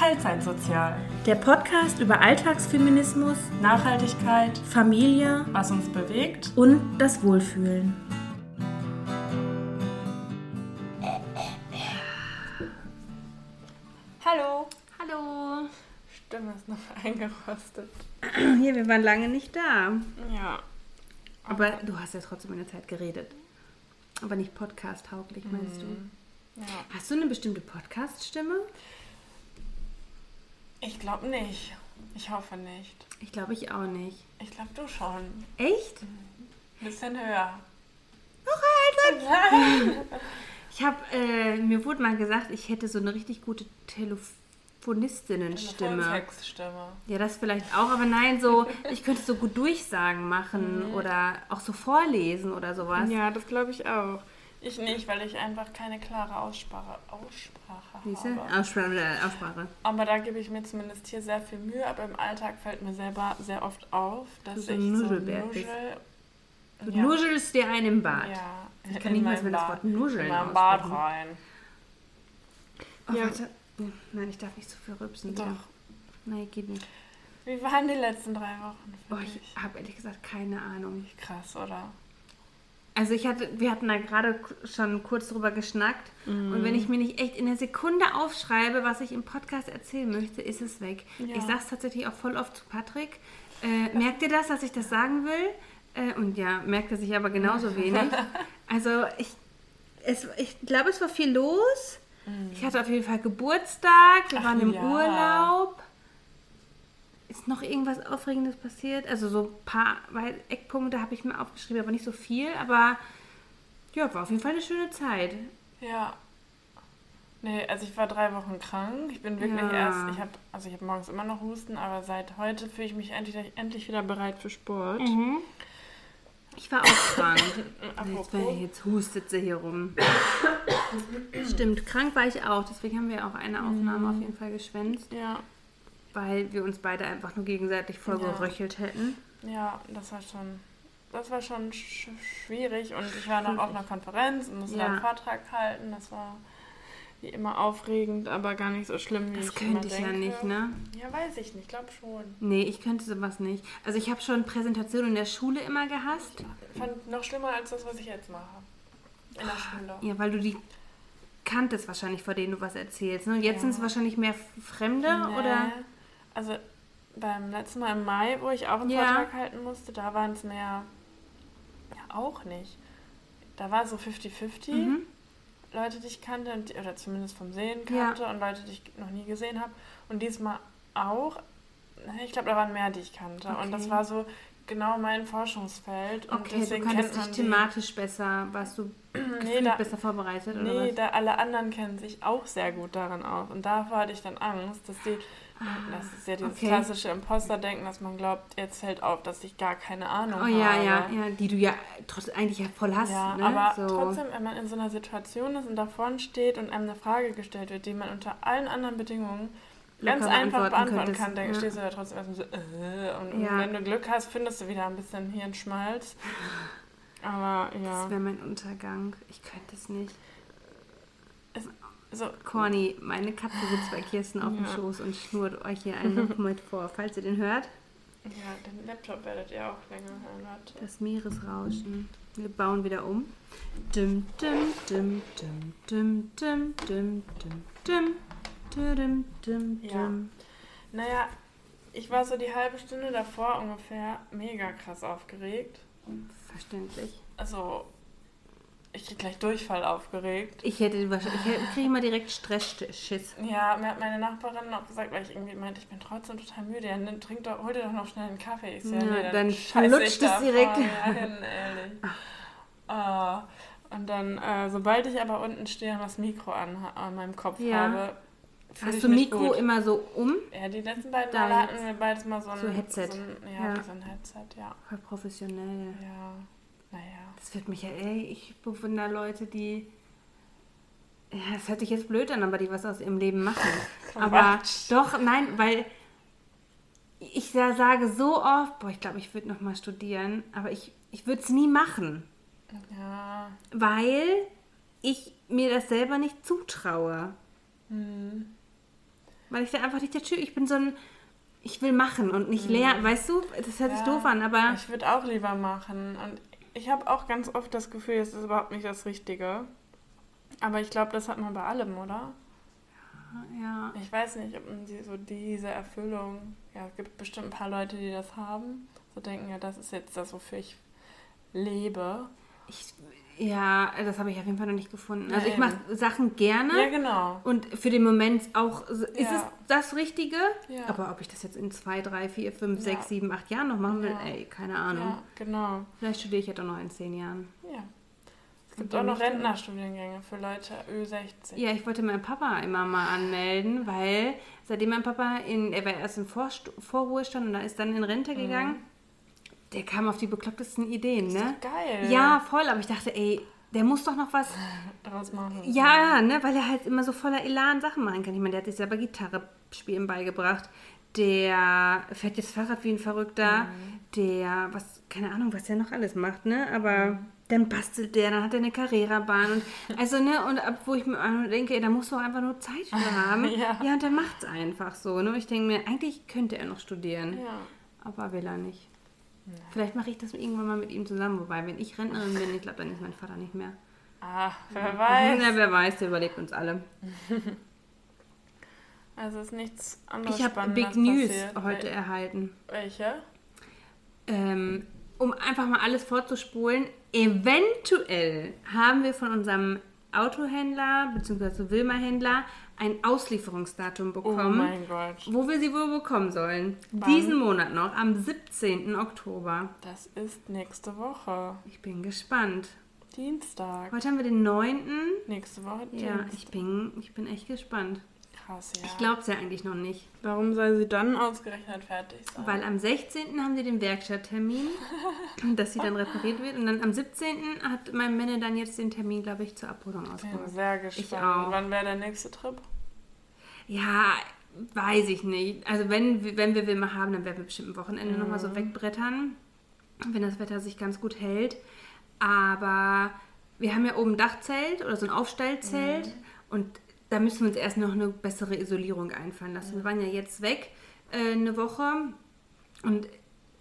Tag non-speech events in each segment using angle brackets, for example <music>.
Teilzeitsozial. Der Podcast über Alltagsfeminismus, Nachhaltigkeit, Familie was uns bewegt. und das Wohlfühlen. Hallo. Hallo. Stimme ist noch eingerostet. Hier, wir waren lange nicht da. Ja. Aber du hast ja trotzdem in der Zeit geredet. Aber nicht podcast-tauglich, meinst du? ja. Hast du eine bestimmte Podcast-Stimme? Ich glaube nicht. Ich hoffe nicht. Ich glaube, ich auch nicht. Ich glaube, du schon. Echt? Ein bisschen höher. <laughs> Ich habe, äh, mir wurde mal gesagt, ich hätte so eine richtig gute Telefonistinnenstimme. Textstimme. Ja, das vielleicht auch, aber nein, so, <laughs> ich könnte so gut Durchsagen machen oder auch so vorlesen oder sowas. Ja, das glaube ich auch. Ich nicht, weil ich einfach keine klare Aussprache, Aussprache du? habe. Aussprache, äh, Aussprache. Aber da gebe ich mir zumindest hier sehr viel Mühe. Aber im Alltag fällt mir selber sehr oft auf, dass Du so ich ein so nuschel. Du Ja. nuschelst dir einen im Bad. Ja, Ich kann in nicht mal das Bad- Wort nuscheln In mein Bad rein. Oh, Ja. warte. Nein, ich darf nicht so viel rübsen. Doch. Nein, geht nicht. Wie waren die letzten drei Wochen für Oh, ich habe ehrlich gesagt keine Ahnung. Krass, oder? Also ich hatte, wir hatten da gerade schon kurz drüber geschnackt. Und wenn ich mir nicht echt in der Sekunde aufschreibe, was ich im Podcast erzählen möchte, ist es weg. Ja. Ich sage es tatsächlich auch voll oft zu Patrick. Äh, merkt ihr das, dass ich das sagen will? Äh, und ja, merkt er sich aber genauso <laughs> wenig. Also ich, es, ich glaube, es war viel los. Ich hatte auf jeden Fall Geburtstag, wir Ach waren im ja. Urlaub. Ist noch irgendwas Aufregendes passiert? Also so ein paar Eckpunkte habe ich mir aufgeschrieben, aber nicht so viel. Aber ja, war auf jeden Fall eine schöne Zeit. Ja. Nee, also ich war drei Wochen krank. Ich bin wirklich Ja. erst, ich habe, also ich habe morgens immer noch Husten, aber seit heute fühle ich mich endlich, endlich wieder bereit für Sport. Ich war auch <coughs> krank. jetzt, jetzt hustet sie hier rum. Stimmt, krank war ich auch. Deswegen haben wir auch eine Aufnahme auf jeden Fall geschwänzt, Ja, weil wir uns beide einfach nur gegenseitig voll Ja. geröchelt hätten. ja, das war schon, das war schon sch schwierig und ich war noch auf einer Konferenz und musste Ja. einen Vortrag halten. Das war wie immer aufregend, aber gar nicht so schlimm, wie Das ich könnte immer ich denke. ja nicht, ne? Ja, weiß ich nicht, glaube schon. Nee, ich könnte sowas nicht. Also ich habe schon Präsentationen in der Schule immer gehasst. Fand noch schlimmer als das, was ich jetzt mache. In der Schule. Ja, weil du die kanntest wahrscheinlich, vor denen du was erzählst. Ne? Und jetzt Ja. sind es wahrscheinlich mehr Fremde, Nee. oder? Also beim letzten Mal im Mai, wo ich auch einen Ja. Vortrag halten musste, da waren es mehr. Ja, auch nicht. Da war so 50-50. Mhm. Leute, die ich kannte, oder zumindest vom Sehen kannte, und Leute, die ich noch nie gesehen habe. Und diesmal auch. Ich glaube, da waren mehr, die ich kannte. Und das Okay. war so genau mein Forschungsfeld. Und Okay, du deswegen kanntest kennt dich man die- thematisch besser, warst du <clears throat> Nee, da, besser vorbereitet, oder Nee, was? da alle anderen kennen sich auch sehr gut daran aus. Und davor hatte ich dann Angst, dass die, das ist ja dieses Ah, okay. klassische Imposter-Denken, dass man glaubt, jetzt fällt auf, dass ich gar keine Ahnung Oh habe. ja, ja, ja, die du ja trotzdem eigentlich ja voll hast, Ja, ne? aber so. trotzdem, wenn man in so einer Situation ist und da vorne steht und einem eine Frage gestellt wird, die man unter allen anderen Bedingungen ganz einfach beantworten kann, dann ja. stehst du da trotzdem erstmal so, äh, und Ja. wenn du Glück hast, findest du wieder ein bisschen Hirnschmalz. <laughs> Aber ja, Das wäre mein Untergang. Ich könnte es nicht. So, Corny, meine Katze sitzt bei Kirsten auf dem Ja. Schoß und schnurrt euch hier einen noch mit vor. Falls ihr den hört, ja, den Laptop werdet ihr auch länger hören. Warte. das Meeresrauschen. Wir bauen wieder um. Dum, dum, dum, dum, dum, dum, dum, dum, dum, dum, dum, Ja. dum. Naja, ich war so die halbe Stunde davor ungefähr mega krass aufgeregt. Verständlich. Also, ich krieg gleich Durchfall aufgeregt. Ich hätte wahrscheinlich, ich kriege immer direkt Stressschiss. Ja, mir hat meine Nachbarin auch gesagt, weil ich irgendwie meinte, ich bin trotzdem total müde. Ja, dann trink doch, hol dir doch noch schnell einen Kaffee. Ich so, Ja, nee, dann ich flutscht es direkt. hin, ehrlich. Ah, und dann, äh, sobald ich aber unten stehe und das Mikro an, an meinem Kopf Ja. habe, Hast du Mikro gut. immer so um? Ja, die letzten beiden Male hatten wir beides mal so ein, So Headset. So ein, ja, Ja. so ein Headset, ja. Voll professionell. Ja, naja. Das wird mich ja, ey, ich bewundere Leute, die. Ja, das hört sich jetzt blöd an, aber die was aus ihrem Leben machen. <laughs> aber doch, nein, weil ich da sage so oft, boah, ich glaube, ich würde nochmal studieren, aber ich, ich würde es nie machen, Ja, weil ich mir das selber nicht zutraue. hm. Weil ich da einfach nicht der Typ, ich bin so ein, ich will machen und nicht lernen, weißt du? Das hört sich doof an, aber... Ich würde auch lieber machen. Und ich habe auch ganz oft das Gefühl, es ist überhaupt nicht das Richtige. Aber ich glaube, das hat man bei allem, oder? Ja. Ich weiß nicht, ob man die, so diese Erfüllung, ja, es gibt bestimmt ein paar Leute, die das haben, so denken, ja, das ist jetzt das, wofür ich lebe. Ich, ja, das habe ich auf jeden Fall noch nicht gefunden. Also ich mache Sachen gerne. Ja, genau. Und für den Moment auch, ist Ja. es das Richtige? Ja. Aber ob ich das jetzt in zwei, drei, vier, fünf, sechs, sieben, acht Jahren noch machen will, ey, keine Ahnung. Ja, genau. Vielleicht studiere ich ja doch noch in zehn Jahren. Ja. Es gibt auch noch Rentnerstudiengänge für Leute Ü60. Ja, ich wollte meinen Papa immer mal anmelden, weil seitdem mein Papa in, er war erst im Vorruhestand und da ist dann in Rente gegangen, der kam auf die beklopptesten Ideen, Ist ne? doch geil. Ja, voll, aber ich dachte, ey, der muss doch noch was <sighs> Daraus machen. Ja, ne, weil er halt immer so voller Elan Sachen machen kann. Ich meine, der hat sich selber Gitarre spielen beigebracht. Der fährt jetzt Fahrrad wie ein Verrückter. Der, was, keine Ahnung, was der noch alles macht, ne? Aber dann bastelt der, dann hat er eine Carrera-Bahn. Und, <laughs> also, ne, und ab wo ich mir denke, ey, da musst du auch einfach nur Zeit für <laughs> haben. Ja. ja, und der macht's einfach so, ne? Ich denke mir, eigentlich könnte er noch studieren. Ja. Aber will er nicht. Vielleicht mache ich das irgendwann mal mit ihm zusammen. Wobei, wenn ich Rentnerin bin, ich glaube, dann ist mein Vater nicht mehr. Ah, wer weiß. Ja, wer weiß, der überlebt uns alle. <laughs> Also ist nichts anderes Ich habe Big News passiert. heute erhalten. Welche? Ähm, um einfach mal alles vorzuspulen. Eventuell haben wir von unserem Autohändler bzw. Wilma-Händler ein Auslieferungsdatum Oh bekommen, mein Gott. wo wir sie wohl bekommen sollen. Wann? Diesen Monat noch, am 17. Oktober. Das ist nächste Woche. Ich bin gespannt. Dienstag. Heute haben wir den 9. Nächste Woche Ja, Dienstag. ich bin, ich bin echt gespannt. Krass, ja. Ich glaube es ja eigentlich noch nicht. Warum soll sie dann ausgerechnet fertig sein? Weil am 16. haben sie den Werkstatttermin, <laughs> dass sie dann repariert wird. Und dann am 17. hat mein Männer dann jetzt den Termin, glaube ich, zur Abholung ich bin ausgemacht. sehr gespannt. auch. Wann wäre der nächste Trip? Ja, weiß ich nicht. Also wenn, wir- wenn wir Wilma haben, dann werden wir bestimmt am Wochenende nochmal so wegbrettern, wenn das Wetter sich ganz gut hält. Aber wir haben ja oben ein Dachzelt oder so ein Aufstellzelt und da müssen wir uns erst noch eine bessere Isolierung einfallen lassen. Wir waren ja jetzt weg äh, eine Woche. Und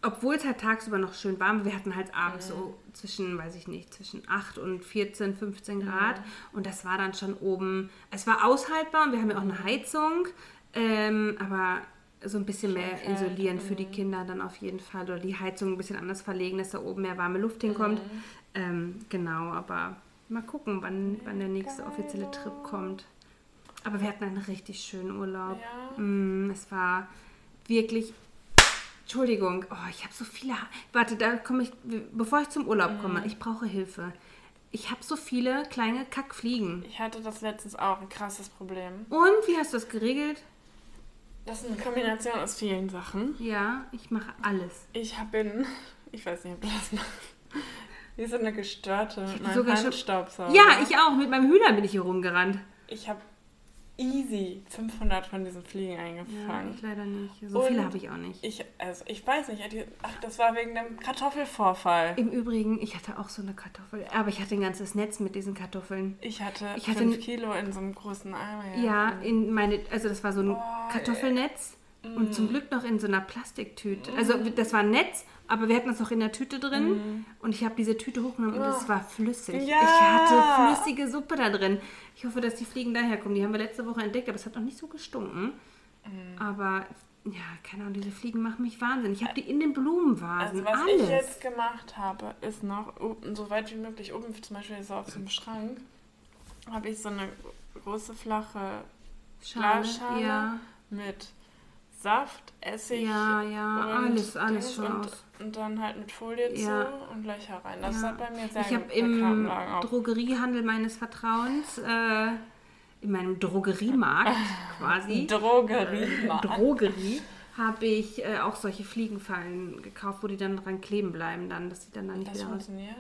obwohl es halt tagsüber noch schön warm war, wir hatten halt abends so zwischen, weiß ich nicht, zwischen 8 und 14, 15 Grad. Und das war dann schon oben, es war aushaltbar und wir haben ja auch eine Heizung, ähm, aber so ein bisschen mehr kalt, isolieren für die Kinder dann auf jeden Fall. Oder die Heizung ein bisschen anders verlegen, dass da oben mehr warme Luft hinkommt. Ähm, genau, aber mal gucken, wann, wann der nächste offizielle Trip kommt. Aber wir hatten einen richtig schönen Urlaub. Ja. Mm, es war wirklich. Entschuldigung, oh, ich habe so viele. Ha Warte, da komme ich. Bevor ich zum Urlaub komme, ich brauche Hilfe. Ich habe so viele kleine Kackfliegen. Ich hatte das letztens auch, ein krasses Problem. Und wie hast du das geregelt? Das ist eine Kombination aus vielen Sachen. Ja, ich mache alles. Ich bin, ich weiß nicht, ob du das machst, wie so eine gestörte mit meinem sogar Handstaubsauger. Ja, ich auch. Mit meinem Hühner bin ich hier rumgerannt. Ich habe easy 500 von diesen Fliegen Ja, eingefangen. ich leider nicht. So Und viele habe ich auch nicht. Ich, also ich weiß nicht, ach, das war wegen dem Kartoffelvorfall. Im Übrigen, ich hatte auch so eine Kartoffel. Aber ich hatte ein ganzes Netz mit diesen Kartoffeln. Ich hatte, Ich hatte 5 n- Kilo in so einem großen Eimer. Ja, in meine, also das war so ein Oh, Kartoffelnetz und zum Glück noch in so einer Plastiktüte. Also das war ein Netz, aber wir hatten das noch in der Tüte drin und ich habe diese Tüte hochgenommen und es war flüssig. Ja. Ich hatte flüssige Suppe da drin. Ich hoffe, dass die Fliegen daher kommen. Die haben wir letzte Woche entdeckt, aber es hat noch nicht so gestunken. Aber ja, keine Ahnung, diese Fliegen machen mich wahnsinnig. Ich habe die in den Blumenvasen. Also was alles. ich jetzt gemacht habe, ist noch oben, so weit wie möglich oben, zum Beispiel so auf dem Schrank, habe ich so eine große flache Schale, Glasschale ja. mit Saft, Essig Ja, ja, und alles, alles schon und, aus. und dann halt mit Folie Ja. zu und Löcher rein. Das Ja. hat bei mir sehr Ich habe im. Drogeriehandel meines Vertrauens, äh, in meinem Drogeriemarkt <laughs> quasi, Drogeriemarkt. Drogerie, habe ich äh, auch solche Fliegenfallen gekauft, wo die dann dran kleben bleiben, dann, dass die dann da nicht Das wieder raus. funktioniert.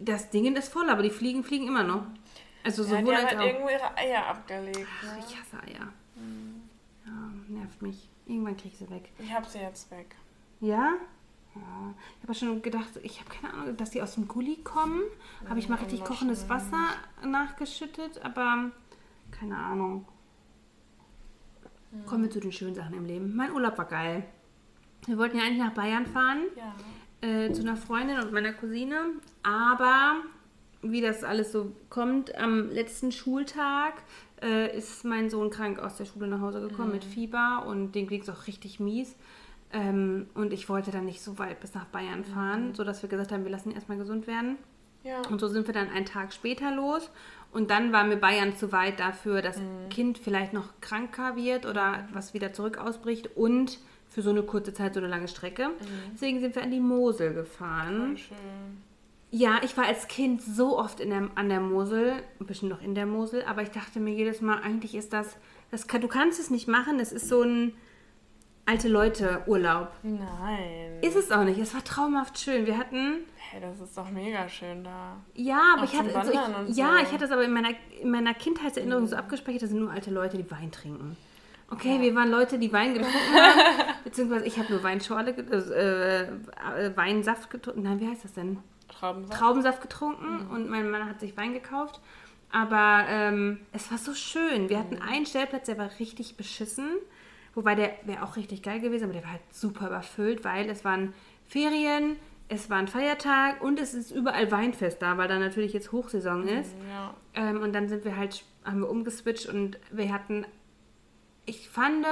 Das Ding ist voll, aber die Fliegen fliegen immer noch. Also Ja, sowohl die haben halt irgendwo ihre Eier abgelegt. Ne? Ich hasse Eier. Ja, nervt mich. Irgendwann kriege ich sie weg. Ich habe sie jetzt weg. Ja? Ja. Ich habe schon gedacht, ich habe keine Ahnung, dass die aus dem Gully kommen. Habe ich mal richtig kochendes Wasser nachgeschüttet, aber keine Ahnung. Kommen wir zu den schönen Sachen im Leben. Mein Urlaub war geil. Wir wollten ja eigentlich nach Bayern fahren, Ja. äh, zu einer Freundin und meiner Cousine. Aber wie das alles so kommt, am letzten Schultag äh, ist mein Sohn krank aus der Schule nach Hause gekommen mit Fieber und dem ging es auch richtig mies. Ähm, und ich wollte dann nicht so weit bis nach Bayern fahren, sodass wir gesagt haben, wir lassen ihn erstmal gesund werden. Ja. Und so sind wir dann einen Tag später los. Und dann war mir Bayern zu weit dafür, dass Kind vielleicht noch kranker wird oder was wieder zurück ausbricht und für so eine kurze Zeit so eine lange Strecke. Deswegen sind wir an die Mosel gefahren. Voll schön. Ja, ich war als Kind so oft in der, an der Mosel, ein bisschen noch in der Mosel, aber ich dachte mir jedes Mal, eigentlich ist das, das du kannst es nicht machen, das ist so ein alte Leute Urlaub. Nein. Ist es auch nicht, es war traumhaft schön. Wir hatten Hey, das ist doch mega schön da. Ja, aber Auch ich hatte, also ich, ja, so. Mhm. ich hatte das aber in meiner, in meiner Kindheitserinnerung so abgespeichert, das sind nur alte Leute, die Wein trinken. Okay, wir waren Leute, die Wein getrunken <laughs> haben, beziehungsweise ich habe nur Weinschorle, äh, äh, Weinsaft getrunken. Nein, wie heißt das denn? Traubensaft. Traubensaft getrunken und mein Mann hat sich Wein gekauft. Aber ähm, es war so schön. Wir hatten einen Stellplatz, der war richtig beschissen. Wobei der wäre auch richtig geil gewesen, aber der war halt super überfüllt, weil es waren Ferien, es war ein Feiertag und es ist überall Weinfest da, weil da natürlich jetzt Hochsaison ist. Ja. Ähm, und dann sind wir halt, haben wir umgeswitcht und wir hatten, ich fand,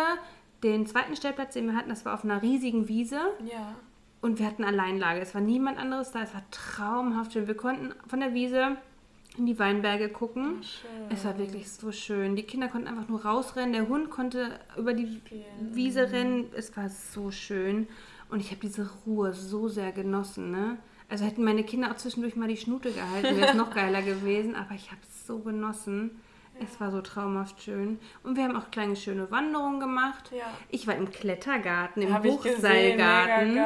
den zweiten Stellplatz, den wir hatten, das war auf einer riesigen Wiese. Ja. Und wir hatten Alleinlage. Es war niemand anderes da. Es war traumhaft schön. Wir konnten von der Wiese in die Weinberge gucken. Schön. Es war wirklich so schön. Die Kinder konnten einfach nur rausrennen. Der Hund konnte über die Spielen. Wiese rennen. Es war so schön. Und ich habe diese Ruhe so sehr genossen. Ne? Also hätten meine Kinder auch zwischendurch mal die Schnute gehalten, wäre es <laughs> noch geiler gewesen. Aber ich habe es so genossen. Es war so traumhaft schön. Und wir haben auch kleine schöne Wanderungen gemacht. Ja. Ich war im Klettergarten, im Hochseilgarten.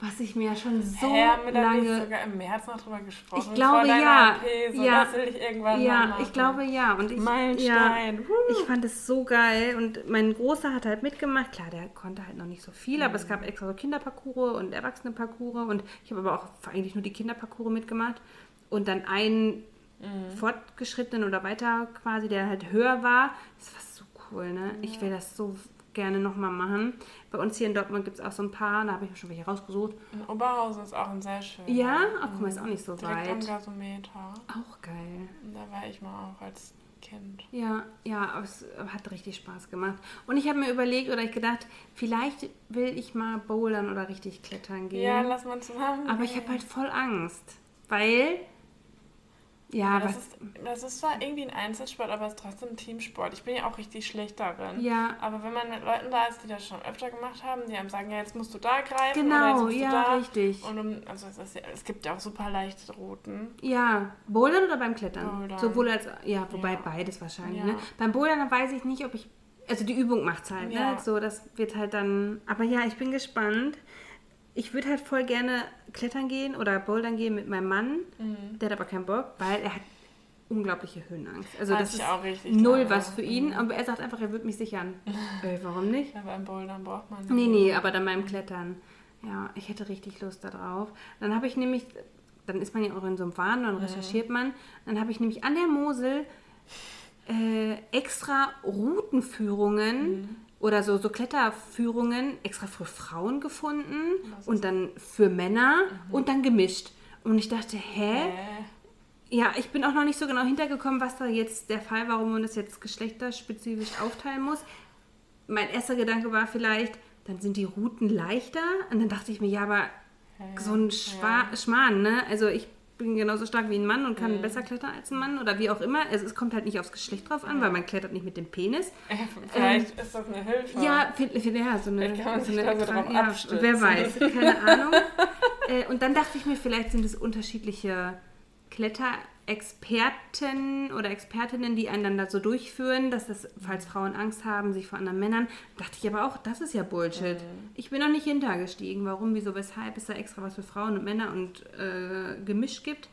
Was ich mir ja schon so nicht lange. sogar im März noch drüber gesprochen? Ich glaube, ja. OP, so, Ja. Ich Ja, ich glaube ja. Und ich, Meilenstein. Ja, ich fand es so geil. Und mein Großer hat halt mitgemacht. Klar, der konnte halt noch nicht so viel, aber es gab extra so Kinderparcours und Erwachsenenparcours. Und ich habe aber auch eigentlich nur die Kinderparcours mitgemacht. Und dann einen fortgeschrittenen oder weiter quasi, der halt höher war. Das war so cool, ne? Ich will das so gerne nochmal machen. Bei uns hier in Dortmund gibt es auch so ein paar, da habe ich mir schon welche rausgesucht. In Oberhausen ist auch ein sehr schöner. Ja, ach guck mal, ist auch nicht so Direkt am weit. Gasometer. Auch geil. Da war ich mal auch als Kind. Ja, ja, es hat richtig Spaß gemacht. Und ich habe mir überlegt oder ich gedacht, vielleicht will ich mal bouldern oder richtig klettern gehen. Ja, lass mal zusammen. aber ich habe halt voll Angst, weil ja, Das ist, das ist zwar irgendwie ein Einzelsport, aber es ist trotzdem ein Teamsport. Ich bin ja auch richtig schlecht darin. Ja. Aber wenn man mit Leuten da ist, die das schon öfter gemacht haben, die einem sagen, ja, jetzt musst du da greifen Genau, jetzt musst ja, du da. richtig. Und um, also es, ist es gibt ja auch super leichte Routen. ja, bouldern oder beim Klettern? Bouldern. Sowohl als ja, wobei Ja. beides wahrscheinlich, Ja. ne? Beim Bouldern weiß ich nicht, ob ich also die Übung macht's halt, Ja. ne? So, das wird halt dann aber ja, ich bin gespannt. Ich würde halt voll gerne klettern gehen oder bouldern gehen mit meinem Mann. Mhm. Der hat aber keinen Bock, weil er hat unglaubliche Höhenangst. Also Hatte das ich ist null was für ihn, aber er sagt einfach, er wird mich sichern. <laughs> äh, warum nicht? Ja, beim Bouldern braucht man Nee, nee, aber dann beim Klettern. Ja, ich hätte richtig Lust darauf. Dann habe ich nämlich, dann ist man ja auch in so einem Wahn, dann recherchiert man. Dann habe ich nämlich an der Mosel äh, extra Routenführungen oder so, so Kletterführungen extra für Frauen gefunden und dann für Männer und dann gemischt. Und ich dachte, hä? Äh, Ja, ich bin auch noch nicht so genau hintergekommen, was da jetzt der Fall war, warum man das jetzt geschlechterspezifisch aufteilen muss. Mein erster Gedanke war vielleicht, dann sind die Routen leichter. Und dann dachte ich mir, ja, aber so ein Schwa Schmarrn, ne? Also ich bin genauso stark wie ein Mann und kann besser klettern als ein Mann oder wie auch immer. Also es kommt halt nicht aufs Geschlecht drauf an, weil man klettert nicht mit dem Penis. <laughs> vielleicht ist das eine Hilfe. Ja, für, ja so eine, Vielleicht kann man so eine da so drauf ja. Wer weiß, keine <laughs> Ahnung. äh, und dann dachte ich mir, vielleicht sind es unterschiedliche Kletterexperten oder Expertinnen, die einen dann da so durchführen, dass das, falls Frauen Angst haben, sich vor anderen Männern, dachte ich aber auch, das ist ja Bullshit. Mhm. Ich bin noch nicht hintergestiegen, warum, wieso, weshalb es da extra was für Frauen und Männer und äh, gemischt gibt.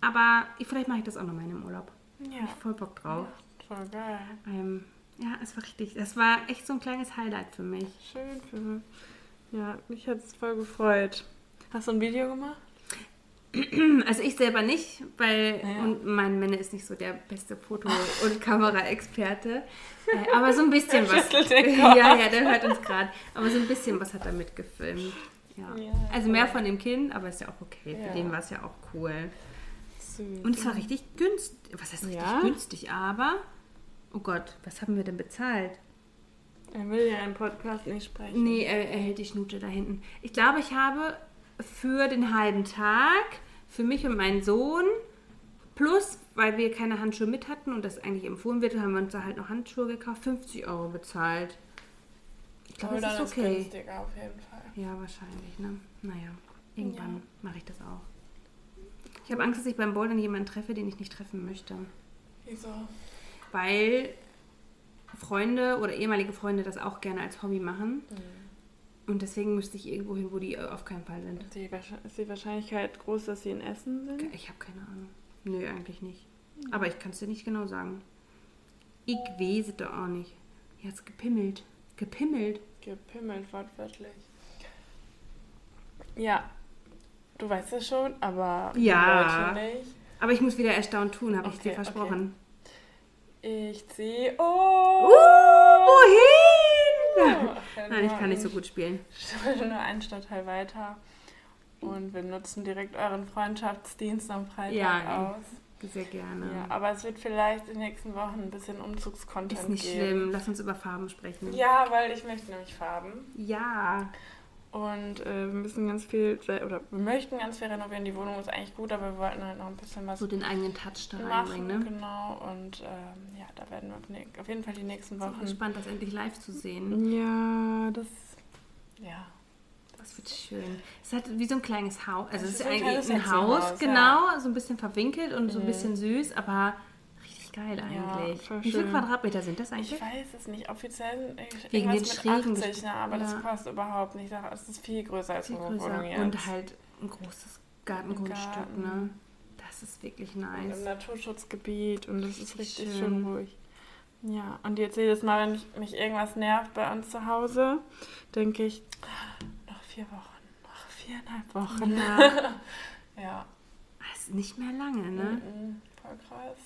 Aber ich, vielleicht mache ich das auch noch mal in einem Urlaub. Ja, Ich voll Bock drauf. voll geil. Ähm, ja, es war richtig. Das war echt so ein kleines Highlight für mich. Schön für Ja, mich hat es voll gefreut. Hast du ein Video gemacht? <clears throat> Also ich selber nicht, weil Ja. und mein Männer ist nicht so der beste Foto- und Kameraexperte. Äh, aber so ein bisschen <laughs> was. <laughs> Ja, ja, der hört uns gerade. Aber so ein bisschen was hat er mitgefilmt. Ja. Ja, Also mehr von dem Kind, aber ist ja auch okay. Für den war es ja auch cool. Süß. Und es war richtig günstig. Was heißt richtig günstig? Aber, oh Gott, was haben wir denn bezahlt? Er will ja im Podcast nicht sprechen. Nee, er, er hält die Schnute da hinten. Ich glaube, ich habe für den halben Tag, für mich und meinen Sohn, plus, weil wir keine Handschuhe mit hatten und das eigentlich empfohlen wird, haben wir uns da halt noch Handschuhe gekauft, 50 Euro bezahlt. Ich glaube, das ist okay. günstiger auf jeden Fall. Ja, wahrscheinlich, ne? Naja, irgendwann mache ich das auch. Ich habe Angst, dass ich beim Bouldern jemanden treffe, den ich nicht treffen möchte. Wieso? Weil Freunde oder ehemalige Freunde das auch gerne als Hobby machen. Und deswegen müsste ich irgendwo hin, wo die auf keinen Fall sind. Ist die, ist die Wahrscheinlichkeit groß, dass sie in Essen sind? Ich habe keine Ahnung. Nö, eigentlich nicht. Aber ich kann es dir nicht genau sagen. Ich es doch auch nicht. Hat's gepimmelt. Gepimmelt. Gepimmelt, wortwörtlich. Ja, du weißt es schon, aber Ja. Leute nicht. Aber ich muss wieder erstaunt tun, habe ich Okay, dir versprochen. Ich zieh. Oh! wohin? Ach, Nein, ich kann nicht so gut spielen. Nur einen Stadtteil weiter. Und wir nutzen direkt euren Freundschaftsdienst am Freitag Ja, aus. Sehr gerne. Ja, aber es wird vielleicht in den nächsten Wochen ein bisschen Umzugscontent Ist nicht geben. schlimm. Lass uns über Farben sprechen. Ja, weil ich möchte nämlich Farben. Ja. Und äh, wir müssen ganz viel, oder wir möchten ganz viel renovieren. Die Wohnung ist eigentlich gut, aber wir wollten halt noch ein bisschen was So den eigenen Touch da machen. reinbringen, ne? Genau. Und ähm, ja, da werden wir auf, ne jeden Fall die nächsten Ich bin Wochen. gespannt, das endlich live zu sehen. Ja, das. Ja. Das wird schön. Es hat wie so ein kleines Haus. Also Es ist ist ein eigentlich kleines ein Haus, Hexenhaus, genau. So ein bisschen verwinkelt und so ein Mhm. bisschen süß, aber geil eigentlich. wie viele. Quadratmeter sind das Ich eigentlich? weiß es nicht. Offiziell Wegen den mit schrägen 80, ne? aber das Ja. kostet überhaupt nicht. Es ist viel größer als Viel unsere Wohnung größer. jetzt. Und halt ein großes Gartengrundstück, Garten. ne? Das ist wirklich Und nice. Im Naturschutzgebiet und das ist richtig Schön. schön ruhig. Ja, und jetzt jedes Mal, wenn ich, mich irgendwas nervt bei uns zu Hause, denke ich, noch vier Wochen, noch viereinhalb Wochen. Ja, <laughs> Ja, das ist nicht mehr lange, ne? mhm, voll krass.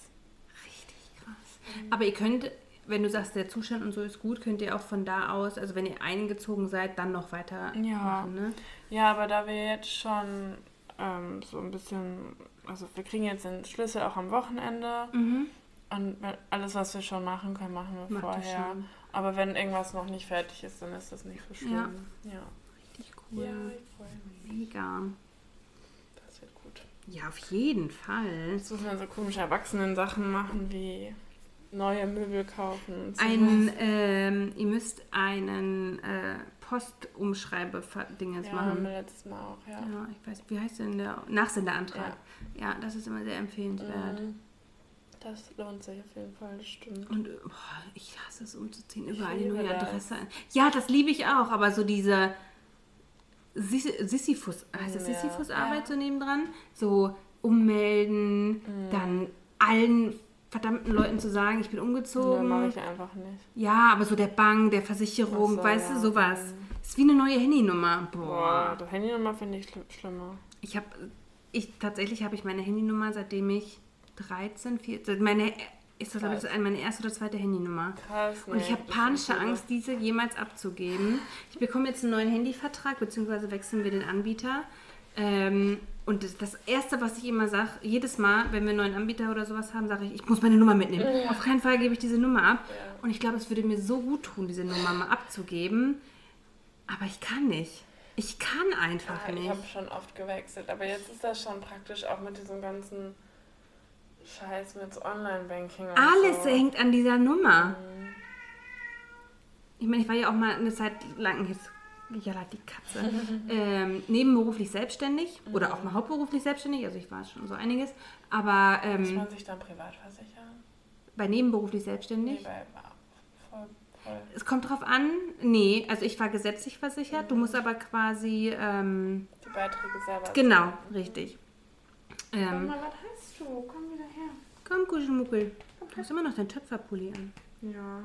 Krass. Aber ihr könnt, wenn du sagst, der Zustand und so ist gut, könnt ihr auch von da aus, also wenn ihr eingezogen seid, dann noch weiter Ja. machen, ne? Ja, aber da wir jetzt schon ähm, so ein bisschen, also wir kriegen jetzt den Schlüssel auch am Wochenende Mhm. und alles, was wir schon machen können, machen wir Macht vorher. Aber wenn irgendwas noch nicht fertig ist, dann ist das nicht so schlimm. Ja. ja. Richtig cool. Ja, ich freue mich. Mega. Das wird gut. Ja, auf jeden Fall. Jetzt müssen wir so komische Erwachsenen-Sachen machen wie neue Möbel kaufen. Ein, ähm, ihr müsst einen äh, Postumschreibe-Dingens ja, haben machen. wir letztes Mal auch, ja. Ja, ich weiß, wie heißt denn der Nachsenderantrag? Ja. das ist immer sehr empfehlenswert. Mhm. Das lohnt sich auf jeden Fall, das stimmt. Und boah, ich hasse es umzuziehen, überall die neue das. Adresse. an. Ja, das liebe ich auch, aber so diese Sis- Sisyphus, heißt das Ja, Sisyphus-Arbeit ja. so nebendran? So ummelden, Mhm. dann allen verdammten Leuten zu sagen, ich bin Nee, umgezogen. mache ich einfach nicht. Ja, aber so der Bank, der Versicherung, so, weißt ja. du, sowas. Ist wie eine neue Handynummer. Boah, Boah. die Handynummer finde ich schli- schlimmer. Ich habe, ich tatsächlich habe ich meine Handynummer, seitdem ich 13, 14, meine, ist das, glaube ich, das meine erste oder zweite Handynummer. Krass, Und ich habe panische Angst, diese jemals abzugeben. Ich bekomme jetzt einen neuen Handyvertrag, beziehungsweise wechseln wir den Anbieter. Ähm, und das, das Erste, was ich immer sage, jedes Mal, wenn wir einen neuen Anbieter oder sowas haben, sage ich, ich muss meine Nummer mitnehmen. Auf keinen Fall gebe ich diese Nummer ab. Ja. Und ich glaube, es würde mir so gut tun, diese Nummer mal abzugeben. Aber ich kann nicht. Ich kann einfach Ja, ich nicht. habe schon oft gewechselt, aber jetzt ist das schon praktisch auch mit diesem ganzen Scheiß mit Online-Banking Alles so. hängt an dieser Nummer. Mhm. Ich meine, ich war ja auch mal eine Zeit lang, jetzt jalla die Katze, <laughs> ähm, nebenberuflich selbstständig oder auch mal hauptberuflich selbstständig, also ich war schon so einiges, aber Muss ähm, man sich dann privat versichern? bei nebenberuflich Nee, selbstständig, bei voll, voll. es kommt drauf an, nee, also ich war gesetzlich versichert, du musst aber quasi, ähm, Die Beiträge selber. genau, zahlen. richtig. Ähm, mal, was hast du? Komm wieder her. komm, Kuschelmuckel, du hast immer noch deinen Töpferpulli an. Ja.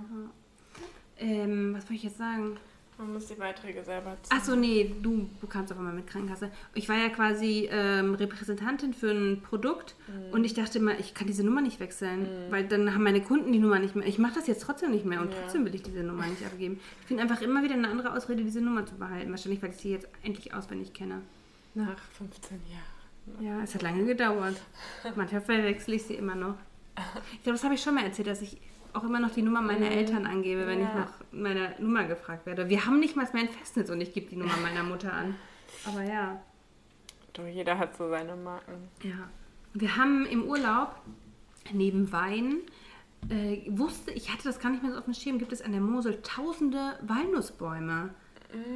Ähm, was wollte ich jetzt sagen? Man muss die Beiträge selber zahlen. Achso, nee, du, du kannst auch immer mit Krankenkasse. Ich war ja quasi ähm, Repräsentantin für ein Produkt Mhm. und ich dachte immer, ich kann diese Nummer nicht wechseln, weil dann haben meine Kunden die Nummer nicht mehr. Ich mache das jetzt trotzdem nicht mehr und Ja. trotzdem will ich diese Nummer nicht abgeben. Ich finde einfach immer wieder eine andere Ausrede, diese Nummer zu behalten. Wahrscheinlich, weil ich sie jetzt endlich auswendig kenne. Nach 15 Jahren. Ja, es hat lange gedauert. Manchmal verwechsel ich sie immer noch. Ich glaube, das habe ich schon mal erzählt, dass ich auch immer noch die Nummer meiner Eltern angebe, wenn ich Mhm. Ja. nach meiner Nummer gefragt werde. Wir haben nicht mal mehr ein Festnetz und ich gebe die Nummer meiner Mutter an. Aber ja. Du, jeder hat so seine Marken. Ja. Wir haben im Urlaub neben Wein, äh, wusste, ich hatte das gar nicht mehr so auf dem Schirm, gibt es an der Mosel tausende Walnussbäume.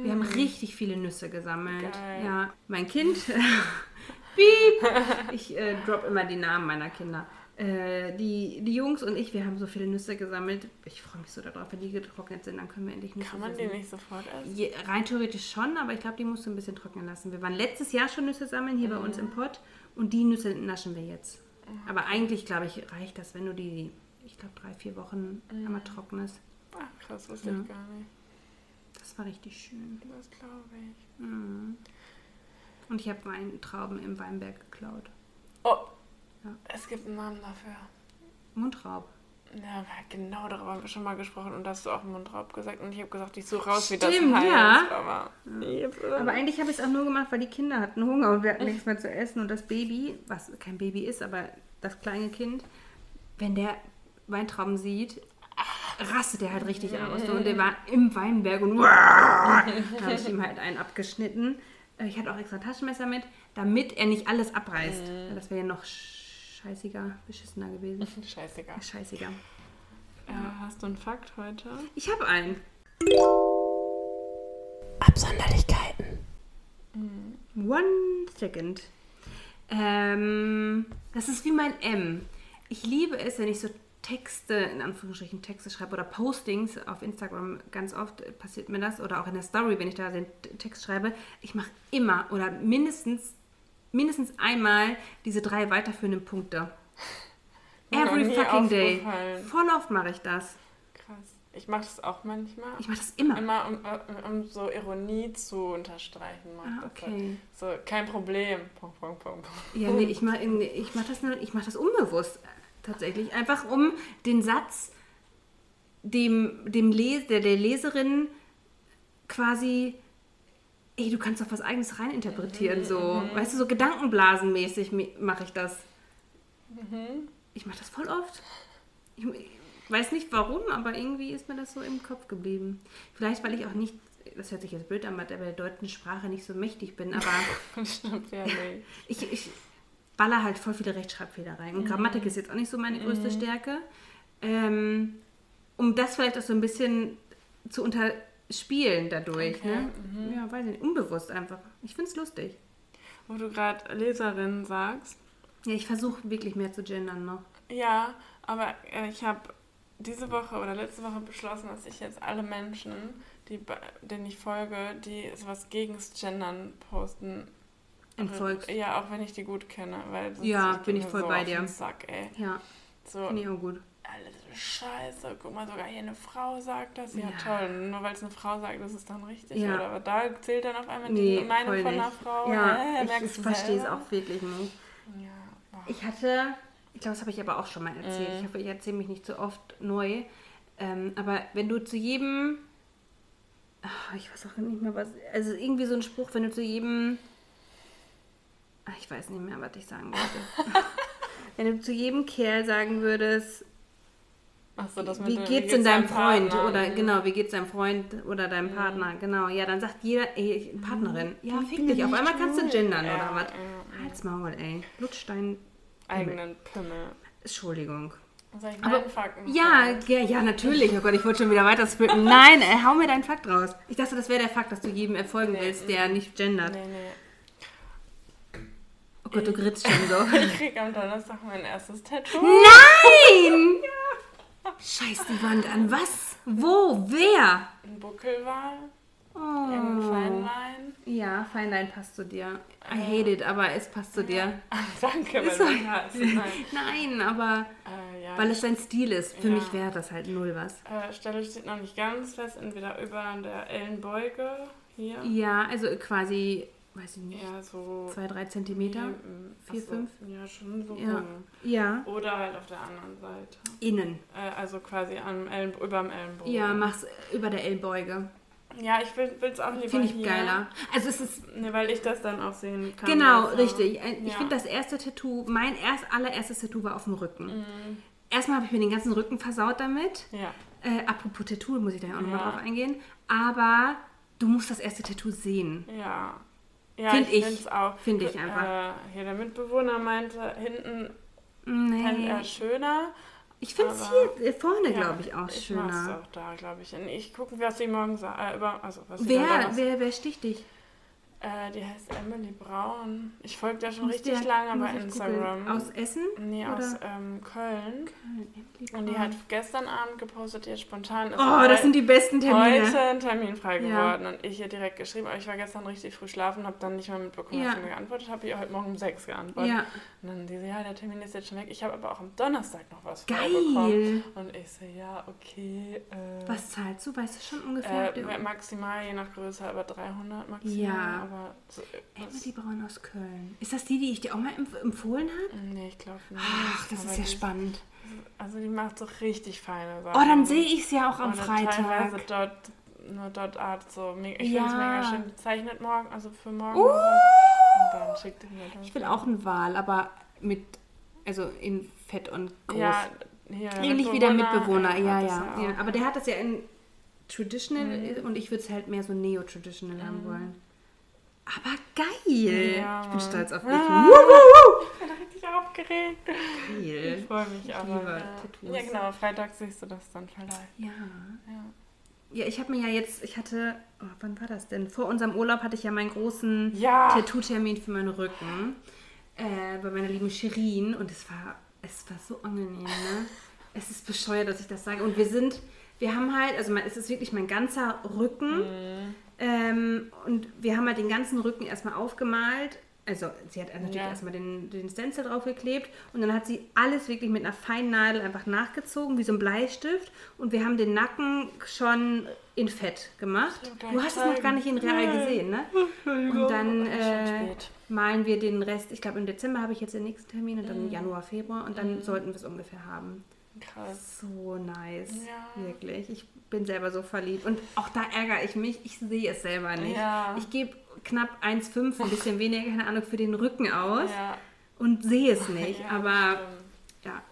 Wir haben richtig viele Nüsse gesammelt. Geil. Ja, mein Kind, <laughs> piep, ich äh, drop immer die Namen meiner Kinder. Äh, die, die Jungs und ich, wir haben so viele Nüsse gesammelt. Ich freue mich so darauf, wenn die getrocknet sind, dann können wir endlich Nüsse Kann man die essen. nicht sofort essen? Je, rein theoretisch schon, aber ich glaube, die musst du ein bisschen trocknen lassen. Wir waren letztes Jahr schon Nüsse sammeln hier bei uns im Pott und die Nüsse naschen wir jetzt. Aber eigentlich, glaube ich, reicht das, wenn du die, ich glaube, drei, vier Wochen einmal trocknest. Ach, krass, wusste Ja. ich gar nicht. Das war richtig schön. Das glaube ich. Mhm. Und ich habe Weintrauben im Weinberg geklaut. Oh, Ja. es gibt einen Namen dafür. Mundraub. Ja, genau darüber haben wir schon mal gesprochen und da hast du auch Mundraub gesagt und ich habe gesagt, ich suche raus, wie das Stimmt, heißt. ja. Aber, Jetzt, Aber eigentlich habe ich es auch nur gemacht, weil die Kinder hatten Hunger und wir hatten nichts mehr zu essen. Und das Baby, was kein Baby ist, aber das kleine Kind, wenn der Weintrauben sieht, rastet er halt richtig aus. Und der war im Weinberg und <laughs> da habe ich ihm halt einen abgeschnitten. Äh, Ich hatte auch extra Taschenmesser mit, damit er nicht alles abreißt. Weil Das wäre ja noch scheißiger, beschissener gewesen. <laughs> Scheißegal. Scheißiger. Äh, hast du einen Fakt heute? Ich habe einen. Absonderlichkeiten. One second. Ähm, das ist wie mein M. Ich liebe es, wenn ich so Texte, in Anführungsstrichen Texte schreibe oder Postings auf Instagram, ganz oft passiert mir das, oder auch in der Story, wenn ich da den Text schreibe. Ich mache immer oder mindestens, mindestens einmal diese drei weiterführenden Punkte. Every fucking day. Voll oft mache ich das. Krass. Ich mache das auch manchmal. Ich mache das immer. Immer, um, äh, um so Ironie zu unterstreichen. Ah, das okay. halt. So, kein Problem. Punkt, Punkt, Punkt. Ja, nee, ich mache ich mach das, ich mach das unbewusst äh, tatsächlich. Einfach um den Satz dem, dem Les der, der Leserin quasi, ey, du kannst doch was Eigenes reininterpretieren. So, weißt du, so gedankenblasenmäßig mache ich das. Ich mache das voll oft. Ich, ich weiß nicht warum, aber irgendwie ist mir das so im Kopf geblieben. Vielleicht, weil ich auch nicht, das hört sich jetzt blöd an, weil ich bei der deutschen Sprache nicht so mächtig bin, aber <laughs> stimmt ja nicht. <laughs> ich, ich baller halt voll viele Rechtschreibfehler rein. Und Grammatik ist jetzt auch nicht so meine größte Stärke. Ähm, um das vielleicht auch so ein bisschen zu unterspielen dadurch. Okay, Ne? Ja, weiß ich nicht. Unbewusst einfach. Ich finde es lustig. Wo du gerade Leserin sagst. Ja, ich versuche wirklich mehr zu gendern noch. Ja, aber äh, ich habe diese Woche oder letzte Woche beschlossen, dass ich jetzt alle Menschen, die, denen ich folge, die sowas gegens Gendern posten. Entfolgt. Ja, auch wenn ich die gut kenne. Weil Ja, bin ich voll so bei dir. Sack, ey. Ja, So, finde ich auch gut. alles scheiße. Guck mal, sogar hier eine Frau sagt das. Ja, Ja. toll. Nur weil es eine Frau sagt, ist es dann richtig. Ja. Oder? Aber da zählt dann auf einmal Nee, die Meinung von einer. Frau. Ja, Hä, ich, ich verstehe es auch wirklich nicht. Ja. Ich hatte, ich glaube, das habe ich aber auch schon mal erzählt. Mhm. Ich hoffe, ich erzähle mich nicht so oft neu. Ähm, aber wenn du zu jedem, Ach, ich weiß auch nicht mehr was, also irgendwie so ein Spruch, wenn du zu jedem, Ach, ich weiß nicht mehr, was ich sagen wollte. <laughs> wenn du zu jedem Kerl sagen würdest, Ach so, das mit wie dem- geht's in deinem Freund Partner? oder Mhm. genau, wie geht's deinem Freund oder deinem Partner, genau. Ja, dann sagt jeder, ey, Partnerin, ja, fick dich, auf einmal kannst du gendern Ja, oder was? ja. Halt's Maul, ey. Lutsch dein, eigenen Pimmel. Entschuldigung. Soll ich Aber- Fakten Ja, ja, ja, natürlich. Oh Gott, ich wollte schon wieder weiter splitten. <laughs> Nein, ey, hau mir deinen Fakt raus. Ich dachte, das wäre der Fakt, dass du jedem erfolgen Nee, willst, der nicht gendert. Nee, nee. Oh Gott, du gritzt schon so. <laughs> Ich krieg am Donnerstag mein erstes Tattoo. Nein! Scheiß die Wand an. Was? Wo? Wer? Ein Buckelwal. Oh. Im Feinlein. Ja, Feinlein passt zu dir. I hate it, aber es passt zu dir. <laughs> Danke, weil so- hast. Nein. Nein, aber Äh, ja, weil es dein Stil ist. Für Ja. mich wäre das halt null was. äh, Stelle steht noch nicht ganz fest, entweder über der Ellenbeuge hier. Ja, also quasi, weiß ich nicht, Ja, so. zwei, drei Zentimeter. ähm, Vier, so, fünf? Ja, schon so Ja. rum. Ja, Oder halt auf der anderen Seite. innen. Äh, also quasi am über dem Ellenbogen. Ja, mach's über der Ellbeuge. Ja, ich will es auch lieber Finde ich hier. geiler. Also es ist Ne, weil ich das dann auch sehen kann. Genau, also, richtig. Ein- Ich ja. finde das erste Tattoo, mein erst allererstes Tattoo war auf dem Rücken. Mhm. Erstmal habe ich mir den ganzen Rücken versaut damit. Ja. Äh, apropos Tattoo, muss ich da ja auch nochmal drauf eingehen. Aber du musst das erste Tattoo sehen. Ja. Ja, Find ich. find's auch. Find ich einfach. Äh, hier der Mitbewohner meinte, hinten Nee. fände er schöner. Ich finde es hier vorne, Ja, glaube ich, auch Ich schöner. auch da, glaube ich. Und ich gucke, was sie morgen sagt. Äh, über, also, was Wer, wer, wer sticht dich? Äh, die heißt Emily Braun. Ich folge der schon Muss richtig der- lange bei ich Instagram. googeln. Aus Essen? nee, oder? aus ähm, Köln. Und die hat gestern Abend gepostet, jetzt spontan ist Oh, das sind die besten Termine. heute ein Termin frei Ja. geworden. Und ich ihr direkt geschrieben, aber ich war gestern richtig früh schlafen, habe dann nicht mehr mitbekommen, Ja. dass sie mir geantwortet habe. Ich heute Morgen um sechs geantwortet. Ja, Und dann diese, ja, der Termin ist jetzt schon weg. Ich habe aber auch am Donnerstag noch was geil. Und ich so, ja, okay. Äh, Was zahlst du? Weißt du schon ungefähr? Äh, maximal, je nach Größe, aber 300 maximal. Ja. Aber so, äh, das, Emily Braun aus Köln. Ist das die, die ich dir auch mal empf empfohlen habe? nee, ich glaube nicht. Ach, das Aber ist ja die- spannend. Also die macht so richtig feine Sachen. Oh, dann sehe ich es ja auch am Oder Freitag. Teilweise dort, nur dort Art so. Ich finde es Ja. mega schön. Die zeichnet morgen, also für morgen. Uh! Und dann schickt die mir das. Ich will auch einen Wal, aber mit, also in Fett und groß. Ja, hier. Ähnlich wie der Mitbewohner, ja, ja, ja. Aber der hat das ja in Traditional Mhm. und ich würde es halt mehr so Neo-Traditional haben wollen. Aber geil! Ja, ich bin stolz auf dich. Ah. Ich bin richtig aufgeregt. Ich Geil. freue mich aber. liebe Ja. Tattoos. ja, genau. Freitag siehst du das dann vielleicht. Ja. Ja. Ja, ich habe mir ja jetzt, ich hatte, oh, wann war das denn? Vor unserem Urlaub hatte ich ja meinen großen Ja. Tattoo-Termin für meinen Rücken äh, bei meiner lieben Shirin und es war, es war so angenehm, ne? Es ist bescheuert, dass ich das sage. Und wir sind, wir haben halt, also mein, es ist wirklich mein ganzer Rücken Mhm. Ähm, und wir haben halt den ganzen Rücken erstmal aufgemalt. Also sie hat natürlich Ja. erstmal den, den Stencil draufgeklebt und dann hat sie alles wirklich mit einer feinen Nadel einfach nachgezogen, wie so ein Bleistift. Und wir haben den Nacken schon in Fett gemacht. Du hast es noch gar nicht in real Nein. gesehen, ne? Und dann äh, malen wir den Rest, ich glaube im Dezember habe ich jetzt den nächsten Termin und dann Mhm. im Januar, Februar und dann sollten wir es ungefähr haben. Krass. So nice. Ja. Wirklich. Ich bin selber so verliebt. Und auch da ärgere ich mich, ich sehe es selber nicht. Ja. Ich gebe knapp 1,5, ein bisschen <laughs> weniger, keine Ahnung, für den Rücken aus Ja. und sehe es nicht. Aber stimmt. ja,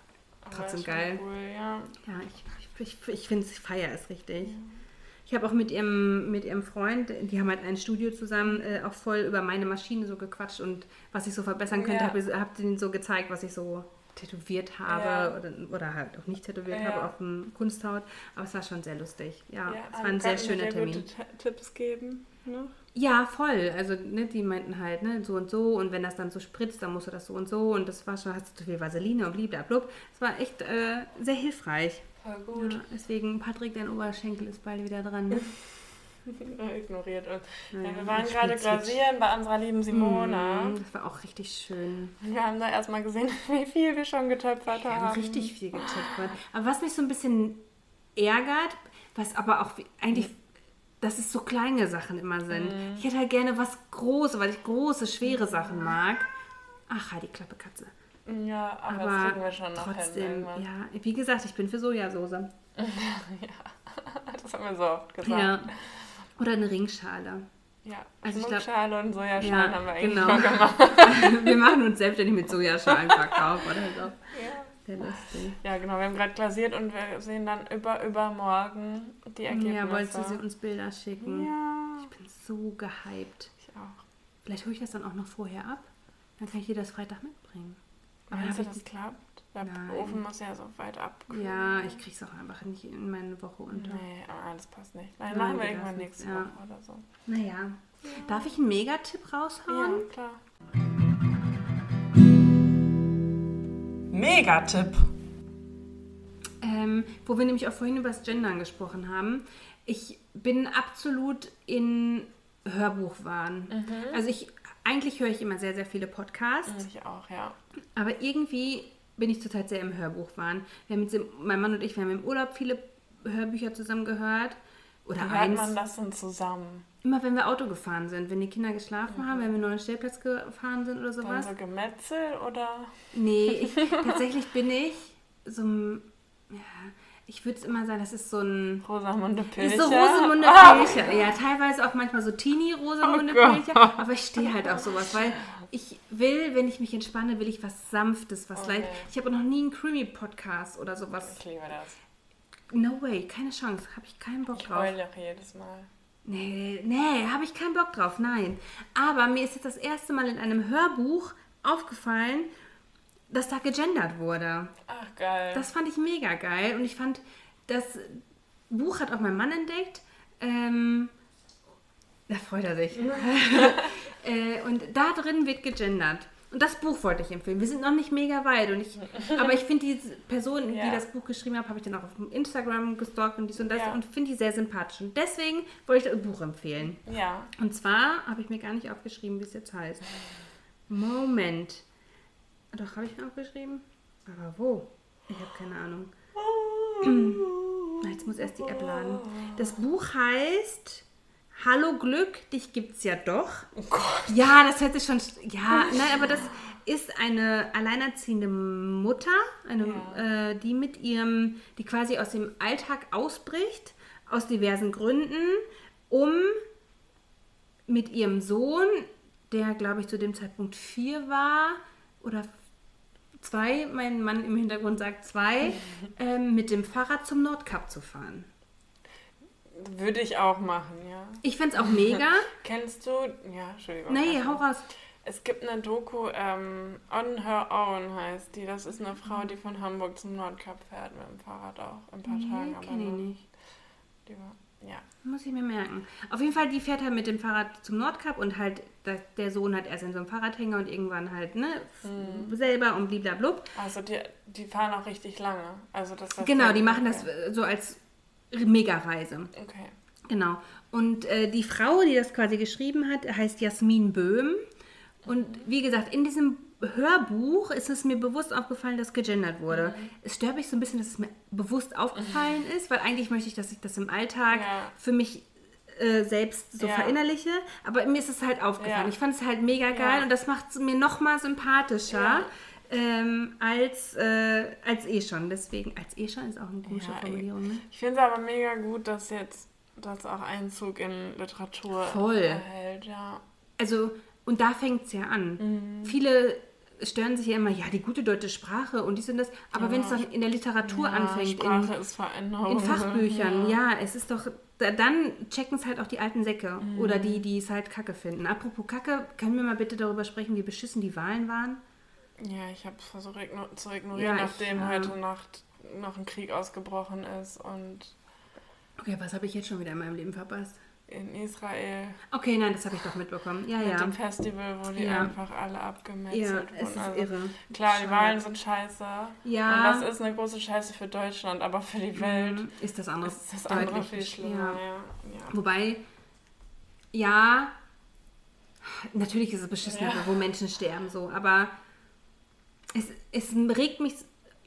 Aber trotzdem schon geil. Cool, ja. Ich, ich, ich, ich finde es, ich feiere es richtig. Ich habe auch mit ihrem, mit ihrem Freund, die haben halt ein Studio zusammen, äh, auch voll über meine Maschine so gequatscht und was ich so verbessern könnte, Ja. habe ich- hab denen so gezeigt, was ich so tätowiert habe Ja. oder, oder halt auch nicht tätowiert Ja. habe auf dem Kunsthaut. Aber es war schon sehr lustig. Ja, Ja, es war ein sehr schöner dir Termin. Gute T- Tipps geben. Ne? Ja, voll. Also, ne, die meinten halt, ne, so und so und wenn das dann so spritzt, dann musst du das so und so und das war schon, hast du zu viel Vaseline und bliblablub. Es war echt äh, sehr hilfreich. Voll gut. Ja, deswegen, Patrick, dein Oberschenkel ist bald wieder dran. Ne? <laughs> <laughs> Ignoriert uns. Ja, Ja, wir waren gerade glasieren bei unserer lieben Simona. Mm, Das war auch richtig schön. Und wir haben da erstmal gesehen, <laughs> wie viel wir schon getöpfert Wir haben. haben richtig viel getippt. Aber was mich so ein bisschen ärgert, was aber auch eigentlich, dass es so kleine Sachen immer sind. Ich hätte halt gerne was Großes, weil ich große, schwere Sachen mag. Ach, halt die Klappe, Katze. Ja, aber, das Aber kriegen wir schon noch hin trotzdem, irgendwann. ja, wie gesagt, ich bin für Sojasauce. <laughs> Das haben wir so oft gesagt. Ja. Oder eine Ringschale. Ja, Also ich Schmuckschale und Sojaschalen Ja, haben wir eigentlich genau. schon gemacht. <laughs> Wir machen uns selbstständig mit Sojaschalenverkauf oder so. Ja. Sehr lustig. ja, genau, wir haben gerade glasiert und wir sehen dann über übermorgen die Ergebnisse. Ja, wolltest du sie uns Bilder schicken? Ja, Ich bin so gehypt. ich auch. Vielleicht hole ich das dann auch noch vorher ab. Dann kann ich dir das Freitag mitbringen. Aber Meinst du, das klappt? Der Nein. Ofen muss ja so weit abkühlen. Ja, ich krieg's auch einfach nicht in meine Woche unter. Nee, aber das passt nicht. Nein, Nein, machen wir irgendwann nächste ja. Woche oder so. Naja. Darf ich einen Megatipp Ja, raushauen? klar. Megatipp. Ähm, wo wir nämlich auch vorhin über das Gendern gesprochen haben. ich bin absolut in Hörbuchwahn. Mhm. Also ich, eigentlich höre ich immer sehr, sehr viele Podcasts, Ich auch, ja. aber irgendwie bin ich zurzeit sehr im Hörbuchwahn. Wir haben jetzt, mein Mann und ich, wir haben im Urlaub viele Hörbücher zusammen gehört. Oder Wie hört man das denn zusammen? Immer wenn wir Auto gefahren sind, wenn die Kinder geschlafen haben, wenn wir einen neuen Stellplatz gefahren sind oder Dann sowas. so Gemetzel oder? Nee, <laughs> ich, tatsächlich bin ich so ein, ja, ich würde es immer sagen, das ist so ein, Rosamunde Pilcher? ist so Rosamunde Ah, Pilcher. Ja, teilweise auch manchmal so Teenie Rosamunde Oh. Pilcher, aber ich stehe halt auf sowas, weil ich will, wenn ich mich entspanne, will ich was Sanftes, was Okay. leicht. Ich habe noch nie einen Creamy Podcast oder sowas. Ich liebe das. No way, keine Chance, habe ich keinen Bock Ich drauf. heule auch jedes Mal. Nee, nee, habe ich keinen Bock drauf, nein. Aber mir ist jetzt das erste Mal in einem Hörbuch aufgefallen, dass da gegendert wurde. Ach, geil. Das fand ich mega geil und ich fand, das Buch hat auch mein Mann entdeckt. Ähm, da freut er sich. <laughs> <laughs> äh, und da drin wird gegendert. Und das Buch wollte ich empfehlen. Wir sind noch nicht mega weit. Und ich, <laughs> aber ich finde die Person, Ja. die das Buch geschrieben hat, habe ich dann auch auf Instagram gestalkt und dies und das Ja. und finde die sehr sympathisch. Und deswegen wollte ich das Buch empfehlen. ja. Und zwar habe ich mir gar nicht aufgeschrieben, wie es jetzt heißt. Moment. Doch, habe ich mir aufgeschrieben? Aber wo? Ich habe keine Ahnung. Na, <clears throat> Jetzt muss erst die App laden. Das Buch heißt Hallo Glück, dich gibt's ja doch. Oh Gott. Ja, das hört sich schon. Ja, nein, aber das ist eine alleinerziehende Mutter, eine, Ja. äh, die mit ihrem, die quasi aus dem Alltag ausbricht, aus diversen Gründen, um mit ihrem Sohn, der glaube ich zu dem Zeitpunkt vier war oder zwei, mein Mann im Hintergrund sagt zwei, <laughs> ähm, mit dem Fahrrad zum Nordkap zu fahren. Würde ich auch machen, ja. Ich find's auch mega. <laughs> Kennst du, ja, Entschuldigung. Nee, erst hau raus. Es gibt eine Doku, ähm, On Her Own heißt die. Das ist eine Frau, die von Hamburg zum Nordkap fährt mit dem Fahrrad auch. Ein paar Nee, Tagen. aber kenn ich nicht. Die war, ja. Muss ich mir merken. Auf jeden Fall, die fährt halt mit dem Fahrrad zum Nordkap und halt der Sohn hat erst in so einem Fahrradhänger und irgendwann halt, ne, f- selber und bliblablub. Also die, die fahren auch richtig lange. Also das Genau, die machen das so als Mega-Reise. Okay. Genau. Und äh, die Frau, die das quasi geschrieben hat, heißt Jasmin Böhm. Und wie gesagt, in diesem Hörbuch ist es mir bewusst aufgefallen, dass gegendert wurde. Es stört mich so ein bisschen, dass es mir bewusst aufgefallen ist, weil eigentlich möchte ich, dass ich das im Alltag Ja. für mich äh, selbst so Ja. verinnerliche. Aber mir ist es halt aufgefallen. Ja. Ich fand es halt mega geil und das macht es mir noch mal sympathischer. Ähm, als, äh, als eh schon. Deswegen, als eh schon ist auch eine komische Ja, Formulierung. Ne? Ich finde es aber mega gut, dass jetzt das auch Einzug in Literatur Voll. erhält. Ja. Also, und da fängt es ja an. Viele stören sich ja immer, ja, die gute deutsche Sprache und dies und das. Aber Ja. wenn es dann in der Literatur ja, anfängt, Sprache in, ist Veränderung. in Fachbüchern, Ja. ja. es ist doch, da, dann checken es halt auch die alten Säcke Mhm. oder die, die es halt kacke finden. Apropos Kacke, können wir mal bitte darüber sprechen, wie beschissen die Wahlen waren? Ja, ich habe es versucht igno- zu ignorieren, Ja, ich, nachdem äh, heute Nacht noch ein Krieg ausgebrochen ist und Okay, was habe ich jetzt schon wieder in meinem Leben verpasst? in Israel Okay, nein, das habe ich doch mitbekommen. Ja, mit ja. dem Festival, wo die Ja. einfach alle Ja, abgemetzelt es ist. Also, irre. Klar, die. Wahlen sind scheiße. Ja. Und das ist eine große Scheiße für Deutschland, aber für die Welt Mhm, Ist das andere ist das andere viel schlimmer. ja. Ja. Ja. Wobei, ja, natürlich ist es beschissen, Ja. wo Menschen sterben, so, aber es, es regt mich,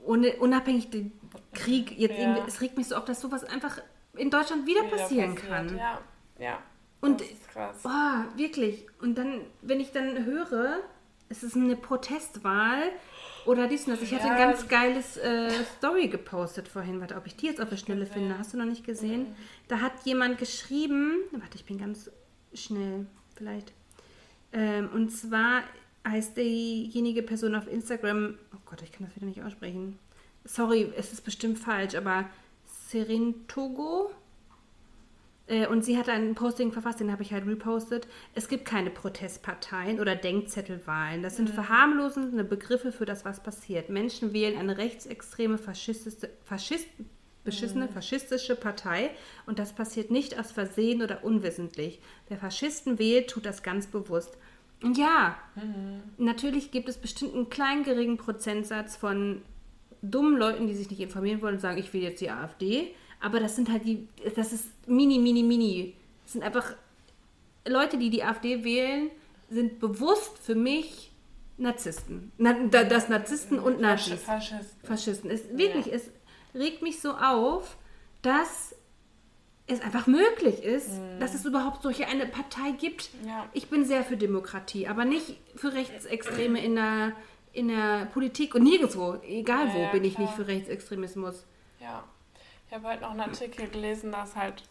unabhängig den Krieg, jetzt Ja. irgendwie, es regt mich so auf, dass sowas einfach in Deutschland wieder, Wieder passieren passiert. kann. Ja, ja. Und- das ist krass. Oh, wirklich. Und dann, wenn ich dann höre, es ist eine Protestwahl oder dies und das. Ich hatte Ja. ein ganz geiles äh, Story gepostet vorhin. Warte, ob ich die jetzt auf der Schnelle finde. Hast du noch nicht gesehen? Da hat jemand geschrieben, warte, ich bin ganz schnell vielleicht. Ähm, und zwar heißt diejenige Person auf Instagram, oh Gott, ich kann das wieder nicht aussprechen. Sorry, es ist bestimmt falsch, aber Serintogo. Äh, Und sie hat ein Posting verfasst, den habe ich halt repostet. Es gibt keine Protestparteien oder Denkzettelwahlen. Das sind verharmlosende Begriffe für das, was passiert. Menschen wählen eine rechtsextreme, faschistische, Faschist, beschissene, faschistische Partei und das passiert nicht aus Versehen oder unwissentlich. Wer Faschisten wählt, tut das ganz bewusst. Ja, natürlich gibt es bestimmt einen kleinen geringen Prozentsatz von dummen Leuten, die sich nicht informieren wollen und sagen, ich will jetzt die AfD. Aber das sind halt die, das ist mini, mini, mini. Das sind einfach Leute, die die AfD wählen, sind bewusst für mich Narzissten. Na, da- das Narzissten und Nazis. Faschisten. Faschisten. Es, wirklich, es regt mich so auf, dass es einfach möglich ist, dass es überhaupt solche eine Partei gibt. Ja. Ich bin sehr für Demokratie, aber nicht für Rechtsextreme in der, in der Politik und nirgendwo, egal Ja, wo, ja, bin ich klar. nicht für Rechtsextremismus. Ja. Ich habe heute noch einen Artikel gelesen, dass halt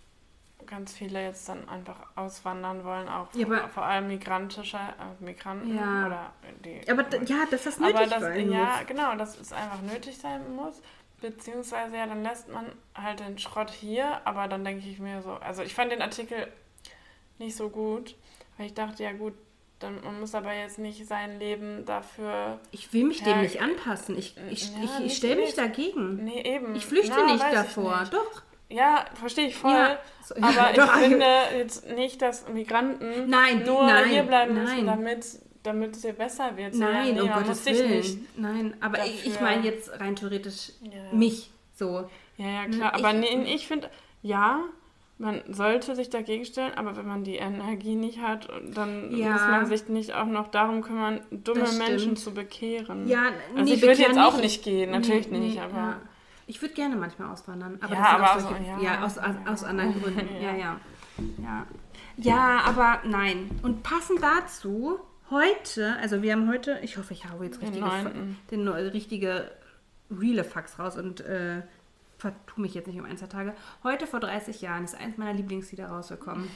ganz viele jetzt dann einfach auswandern wollen, auch Ja, aber- vor allem migrantische äh, Migranten Ja. oder die. Aber ja, dass das nötig aber das, sein ja, muss. genau, dass es einfach nötig sein muss. Beziehungsweise ja, dann lässt man halt den Schrott hier, aber dann denke ich mir so, also ich fand den Artikel nicht so gut, weil ich dachte, ja gut, dann man muss aber jetzt nicht sein Leben dafür. Ich will mich Ja, dem nicht anpassen. Ich, ich, ja, ich, ich stelle mich nicht. dagegen. Nee, eben. Ich flüchte Na, nicht davor. nicht. Doch. Ja, verstehe ich voll. Ja, so- <laughs> aber ich finde jetzt nicht, dass Migranten Nein, nur nein, hier bleiben nein. müssen, damit, damit es hier besser wird. Nein, ja, um nee, man Gottes Willen. nicht. Nein, aber ich, ich dafür- meine jetzt rein theoretisch Ja. mich so. Ja, ja, klar. Aber ich- nee, ich finde, ja, man sollte sich dagegen stellen, aber wenn man die Energie nicht hat, dann Ja. muss man sich nicht auch noch darum kümmern, dumme. Menschen zu bekehren. Ja, also nee, ich würde jetzt auch nicht gehen, natürlich Nee, nicht, aber ja. Ich würde gerne manchmal auswandern. Aber Ja, aber aus- solche, ja. ja, aus, aus, aus anderen Gründen. ja. <laughs> Ja. ja, ja. Ja, aber nein. Und passend dazu, heute, also wir haben heute, ich hoffe, ich habe jetzt Den richtige, den neu- richtige reale Fax raus und äh, vertue mich jetzt nicht um eins der Tage. Heute vor 30 Jahren ist eins meiner Lieblingslieder rausgekommen.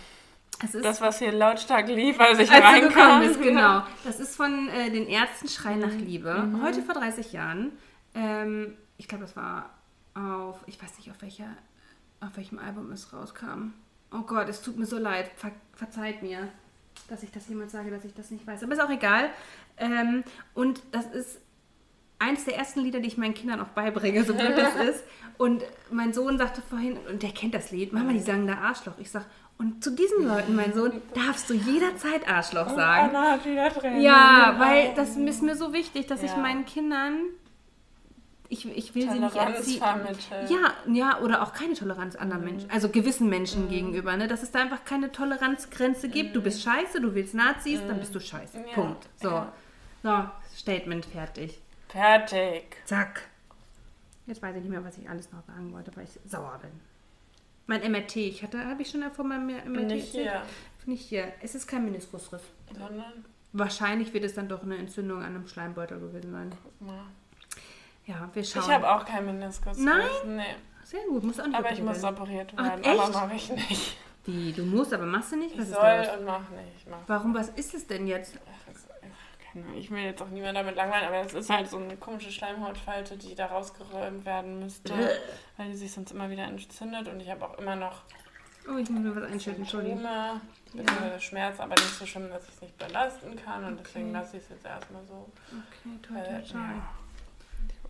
Es ist das, was hier lautstark lief, als ich als reinkam. bist, <laughs> genau. Das ist von äh, den Ärzten Schrei nach Liebe. Mhm. Heute vor 30 Jahren. Ähm, ich glaube, das war auf, ich weiß nicht, auf welcher, auf welchem Album es rauskam. Oh Gott, es tut mir so leid. Ver verzeiht mir, dass ich das jemand sage, dass ich das nicht weiß. Aber ist auch egal. Ähm, und das ist eins der ersten Lieder, die ich meinen Kindern auch beibringe, so blöd das <laughs> ist. Und mein Sohn sagte vorhin, und der kennt das Lied, Mama, die sagen da Arschloch. Ich sag, und zu diesen Leuten, mein Sohn, darfst du jederzeit Arschloch sagen. Anna hat wieder Tränen. Ja, weil das ist mir so wichtig, dass ich Ja. meinen Kindern, ich, ich will sie nicht Toleranz erziehen. vermitteln. Ja, ja, oder auch keine Toleranz anderen Menschen, also gewissen Menschen gegenüber, ne? dass es da einfach keine Toleranzgrenze gibt. Du bist scheiße, du willst Nazis, dann bist du scheiße. Ja, Punkt. So. ja. So, Statement fertig. Fertig. Zack. Jetzt weiß ich nicht mehr, was ich alles noch sagen wollte, weil ich sauer bin. Mein MRT, ich hatte, habe ich schon vor meinem MRT Nicht hier, Nicht hier. Es ist kein Meniskusriss. sondern Wahrscheinlich wird es dann doch eine Entzündung an einem Schleimbeutel gewesen sein. guck mal. Ja, wir schauen. Ich habe auch keinen Meniskus. Nein? Nee. Sehr gut, muss auch nicht Aber ich muss werden. operiert Ach, werden. echt? aber mache ich nicht. Wie, du musst, aber machst du nicht? Ich Was ist soll und mache nicht. Mach. Warum, was ist es denn jetzt? Ach, das- keine Ahnung, Ich will jetzt auch niemand damit langweilen, aber es ist halt so eine komische Schleimhautfalte, die da rausgeräumt werden müsste, weil die sich sonst immer wieder entzündet und ich habe auch immer noch Oh, ich muss mir was einschütten, Entschuldigung. Beziehungsweise Schmerz, aber nicht so schlimm, dass ich es nicht belasten kann und deswegen Okay. lasse ich es jetzt erstmal so. Okay, Weil, toi, toi. ja.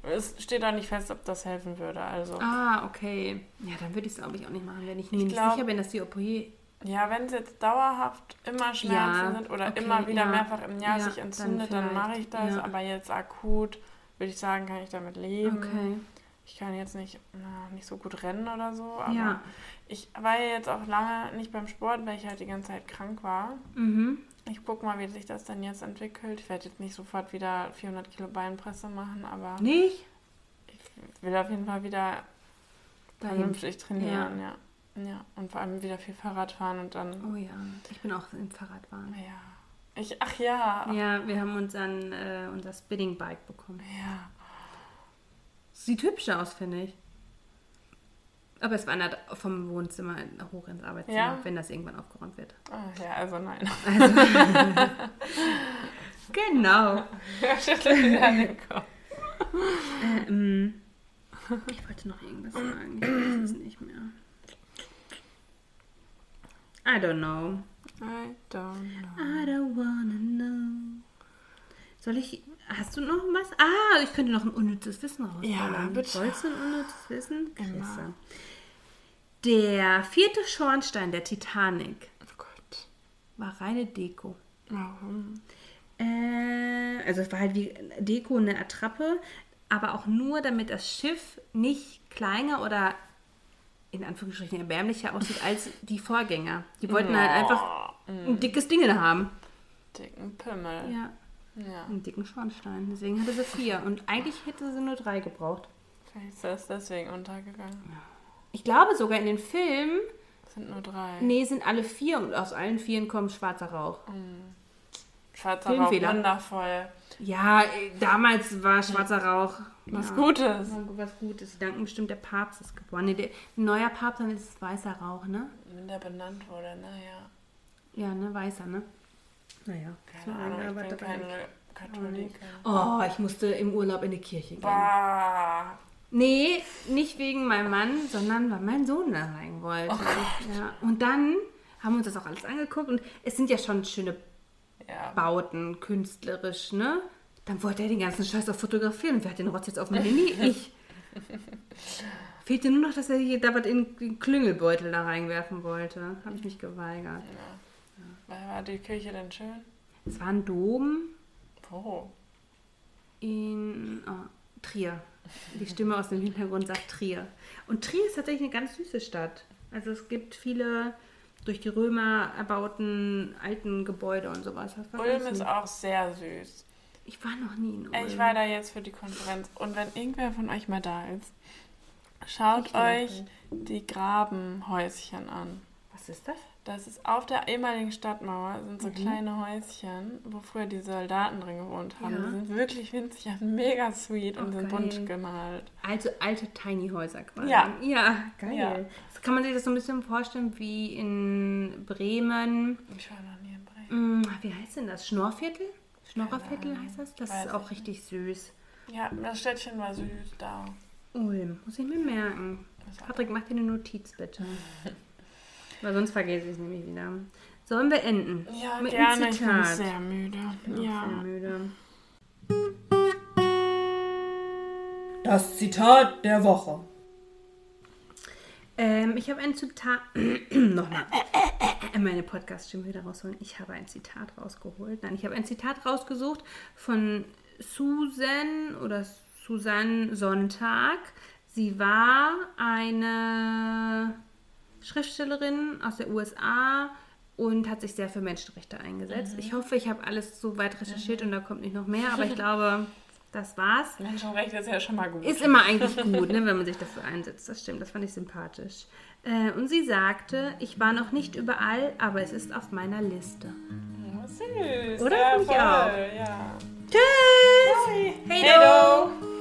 Es steht auch nicht fest, ob das helfen würde. Also Ah, okay. Ja, dann würde ich es, glaube ich, auch nicht machen, wenn ich mir Ich nicht glaub- sicher bin, dass die OP... ja, wenn es jetzt dauerhaft immer Schmerzen Ja, sind oder okay, immer wieder ja. mehrfach im Jahr Ja, sich dann entzündet, dann, mache ich das. Aber jetzt akut würde ich sagen, kann ich damit leben. Okay. Ich kann jetzt nicht, na, nicht so gut rennen oder so, aber Ja. ich war ja jetzt auch lange nicht beim Sport, weil ich halt die ganze Zeit krank war. Mhm. Ich gucke mal, wie sich das dann jetzt entwickelt. Ich werde jetzt nicht sofort wieder 400 Kilo Beinpresse machen, aber Nicht? ich will auf jeden Fall wieder Dahin. vernünftig trainieren, ja. ja. und vor allem wieder viel Fahrrad fahren und dann, Oh ja, ich bin auch im Fahrradfahren. ja. Ich, ach ja, Ja, wir haben uns dann äh, unser Spinning Bike bekommen. ja. Sieht hübsch aus, finde ich. Aber es wandert vom Wohnzimmer hoch ins Arbeitszimmer, Ja? wenn das irgendwann aufgeräumt wird. Ach ja, also nein. <laughs> Genau. Den Kopf. Ähm, ich wollte noch irgendwas sagen. Ich weiß es nicht mehr. I don't know. I don't know. I don't wanna know. Soll ich. Hast du noch was? Ah, ich könnte noch ein unnützes Wissen rausholen. Ja, bitte. Wolltest du ein unnützes Wissen? Klasse. Der vierte Schornstein der Titanic Oh Gott. war reine Deko. Warum? Äh, also es war halt wie Deko eine Attrappe, aber auch nur, damit das Schiff nicht kleiner oder in Anführungsstrichen erbärmlicher aussieht <laughs> als die Vorgänger. Die wollten halt einfach ein dickes Ding haben. Dicken Pimmel. Ja, Ja. einen dicken Schornstein. Deswegen hatte sie vier. Und eigentlich hätte sie nur drei gebraucht. Vielleicht ist das deswegen untergegangen. Ich glaube sogar in den Filmen, sind nur drei. nee, sind alle vier und aus allen vieren kommt schwarzer Rauch. Schwarzer Rauch, wundervoll. Ja, äh, damals war schwarzer Rauch Was ja, Gutes. was Gutes. Sie danken bestimmt, der Papst ist geboren. Nee, der, ein neuer Papst, dann ist es weißer Rauch, ne? Wenn der benannt wurde, naja. Ja, ne, weißer, ne? Naja. Keine Ahnung, ich bin keine Katholikin. Oh, ich musste im Urlaub in die Kirche gehen. Bah. Nee, nicht wegen meinem Mann, sondern weil mein Sohn da rein wollte. Ja. Und dann haben wir uns das auch alles angeguckt und es sind ja schon schöne Ja. Bauten, künstlerisch, ne? Dann wollte er den ganzen Scheiß auch fotografieren und wer hat den Rotz jetzt auf dem Handy? <laughs> Ich. Fehlte nur noch, dass er hier da was in den Klüngelbeutel da reinwerfen wollte. Habe ich mich geweigert. War war die Kirche denn schön? Es war ein Dom Wo? in oh, Trier. Die Stimme aus dem Hintergrund sagt Trier. Und Trier ist tatsächlich eine ganz süße Stadt. Also es gibt viele durch die Römer erbauten alten Gebäude und sowas. Ulm ist auch sehr süß. Ich war noch nie in Ulm. Ich war da jetzt für die Konferenz. Und wenn irgendwer von euch mal da ist, schaut euch die Grabenhäuschen an. Was ist das? Das ist auf der ehemaligen Stadtmauer, sind so Mhm. kleine Häuschen, wo früher die Soldaten drin gewohnt haben. Ja. Die sind wirklich winzig und mega sweet und Oh, sind geil. bunt gemalt. Also alte Tiny Häuser quasi. Ja. Ja, geil. Ja. Kann man sich das so ein bisschen vorstellen wie in Bremen. Ich war noch nie in Bremen. Hm, wie heißt denn das? Schnorrviertel? Schnorrerviertel heißt das? Das Weiß ist auch ich richtig süß. Ja, das Städtchen war süß da. Ulm, muss ich mir merken. Patrick, mach dir eine Notiz bitte. <laughs> Weil sonst vergesse ich es nämlich wieder. Sollen wir enden? Ja, Mit gerne. einem Ich bin Zitat. sehr müde. bin auch ja. sehr müde. Das Zitat der Woche. Ähm, ich habe ein Zitat. <clears throat> Nochmal. Meine Podcast-Stimme wieder rausholen. Ich habe ein Zitat rausgeholt. Nein, ich habe ein Zitat rausgesucht von Susan oder Susanne Sonntag. Sie war eine Schriftstellerin aus der USA und hat sich sehr für Menschenrechte eingesetzt. Ich hoffe, ich habe alles so weit recherchiert und da kommt nicht noch mehr, aber ich <laughs> glaube, das war's. Menschenrechte ist ja schon mal gut. Ist immer eigentlich gut, ne, wenn man sich dafür einsetzt. Das stimmt, das fand ich sympathisch. Äh, und sie sagte, ich war noch nicht überall, aber es ist auf meiner Liste. Ja, süß. Oder? Ja, ich auch. Ja. Tschüss! Hey, Hey!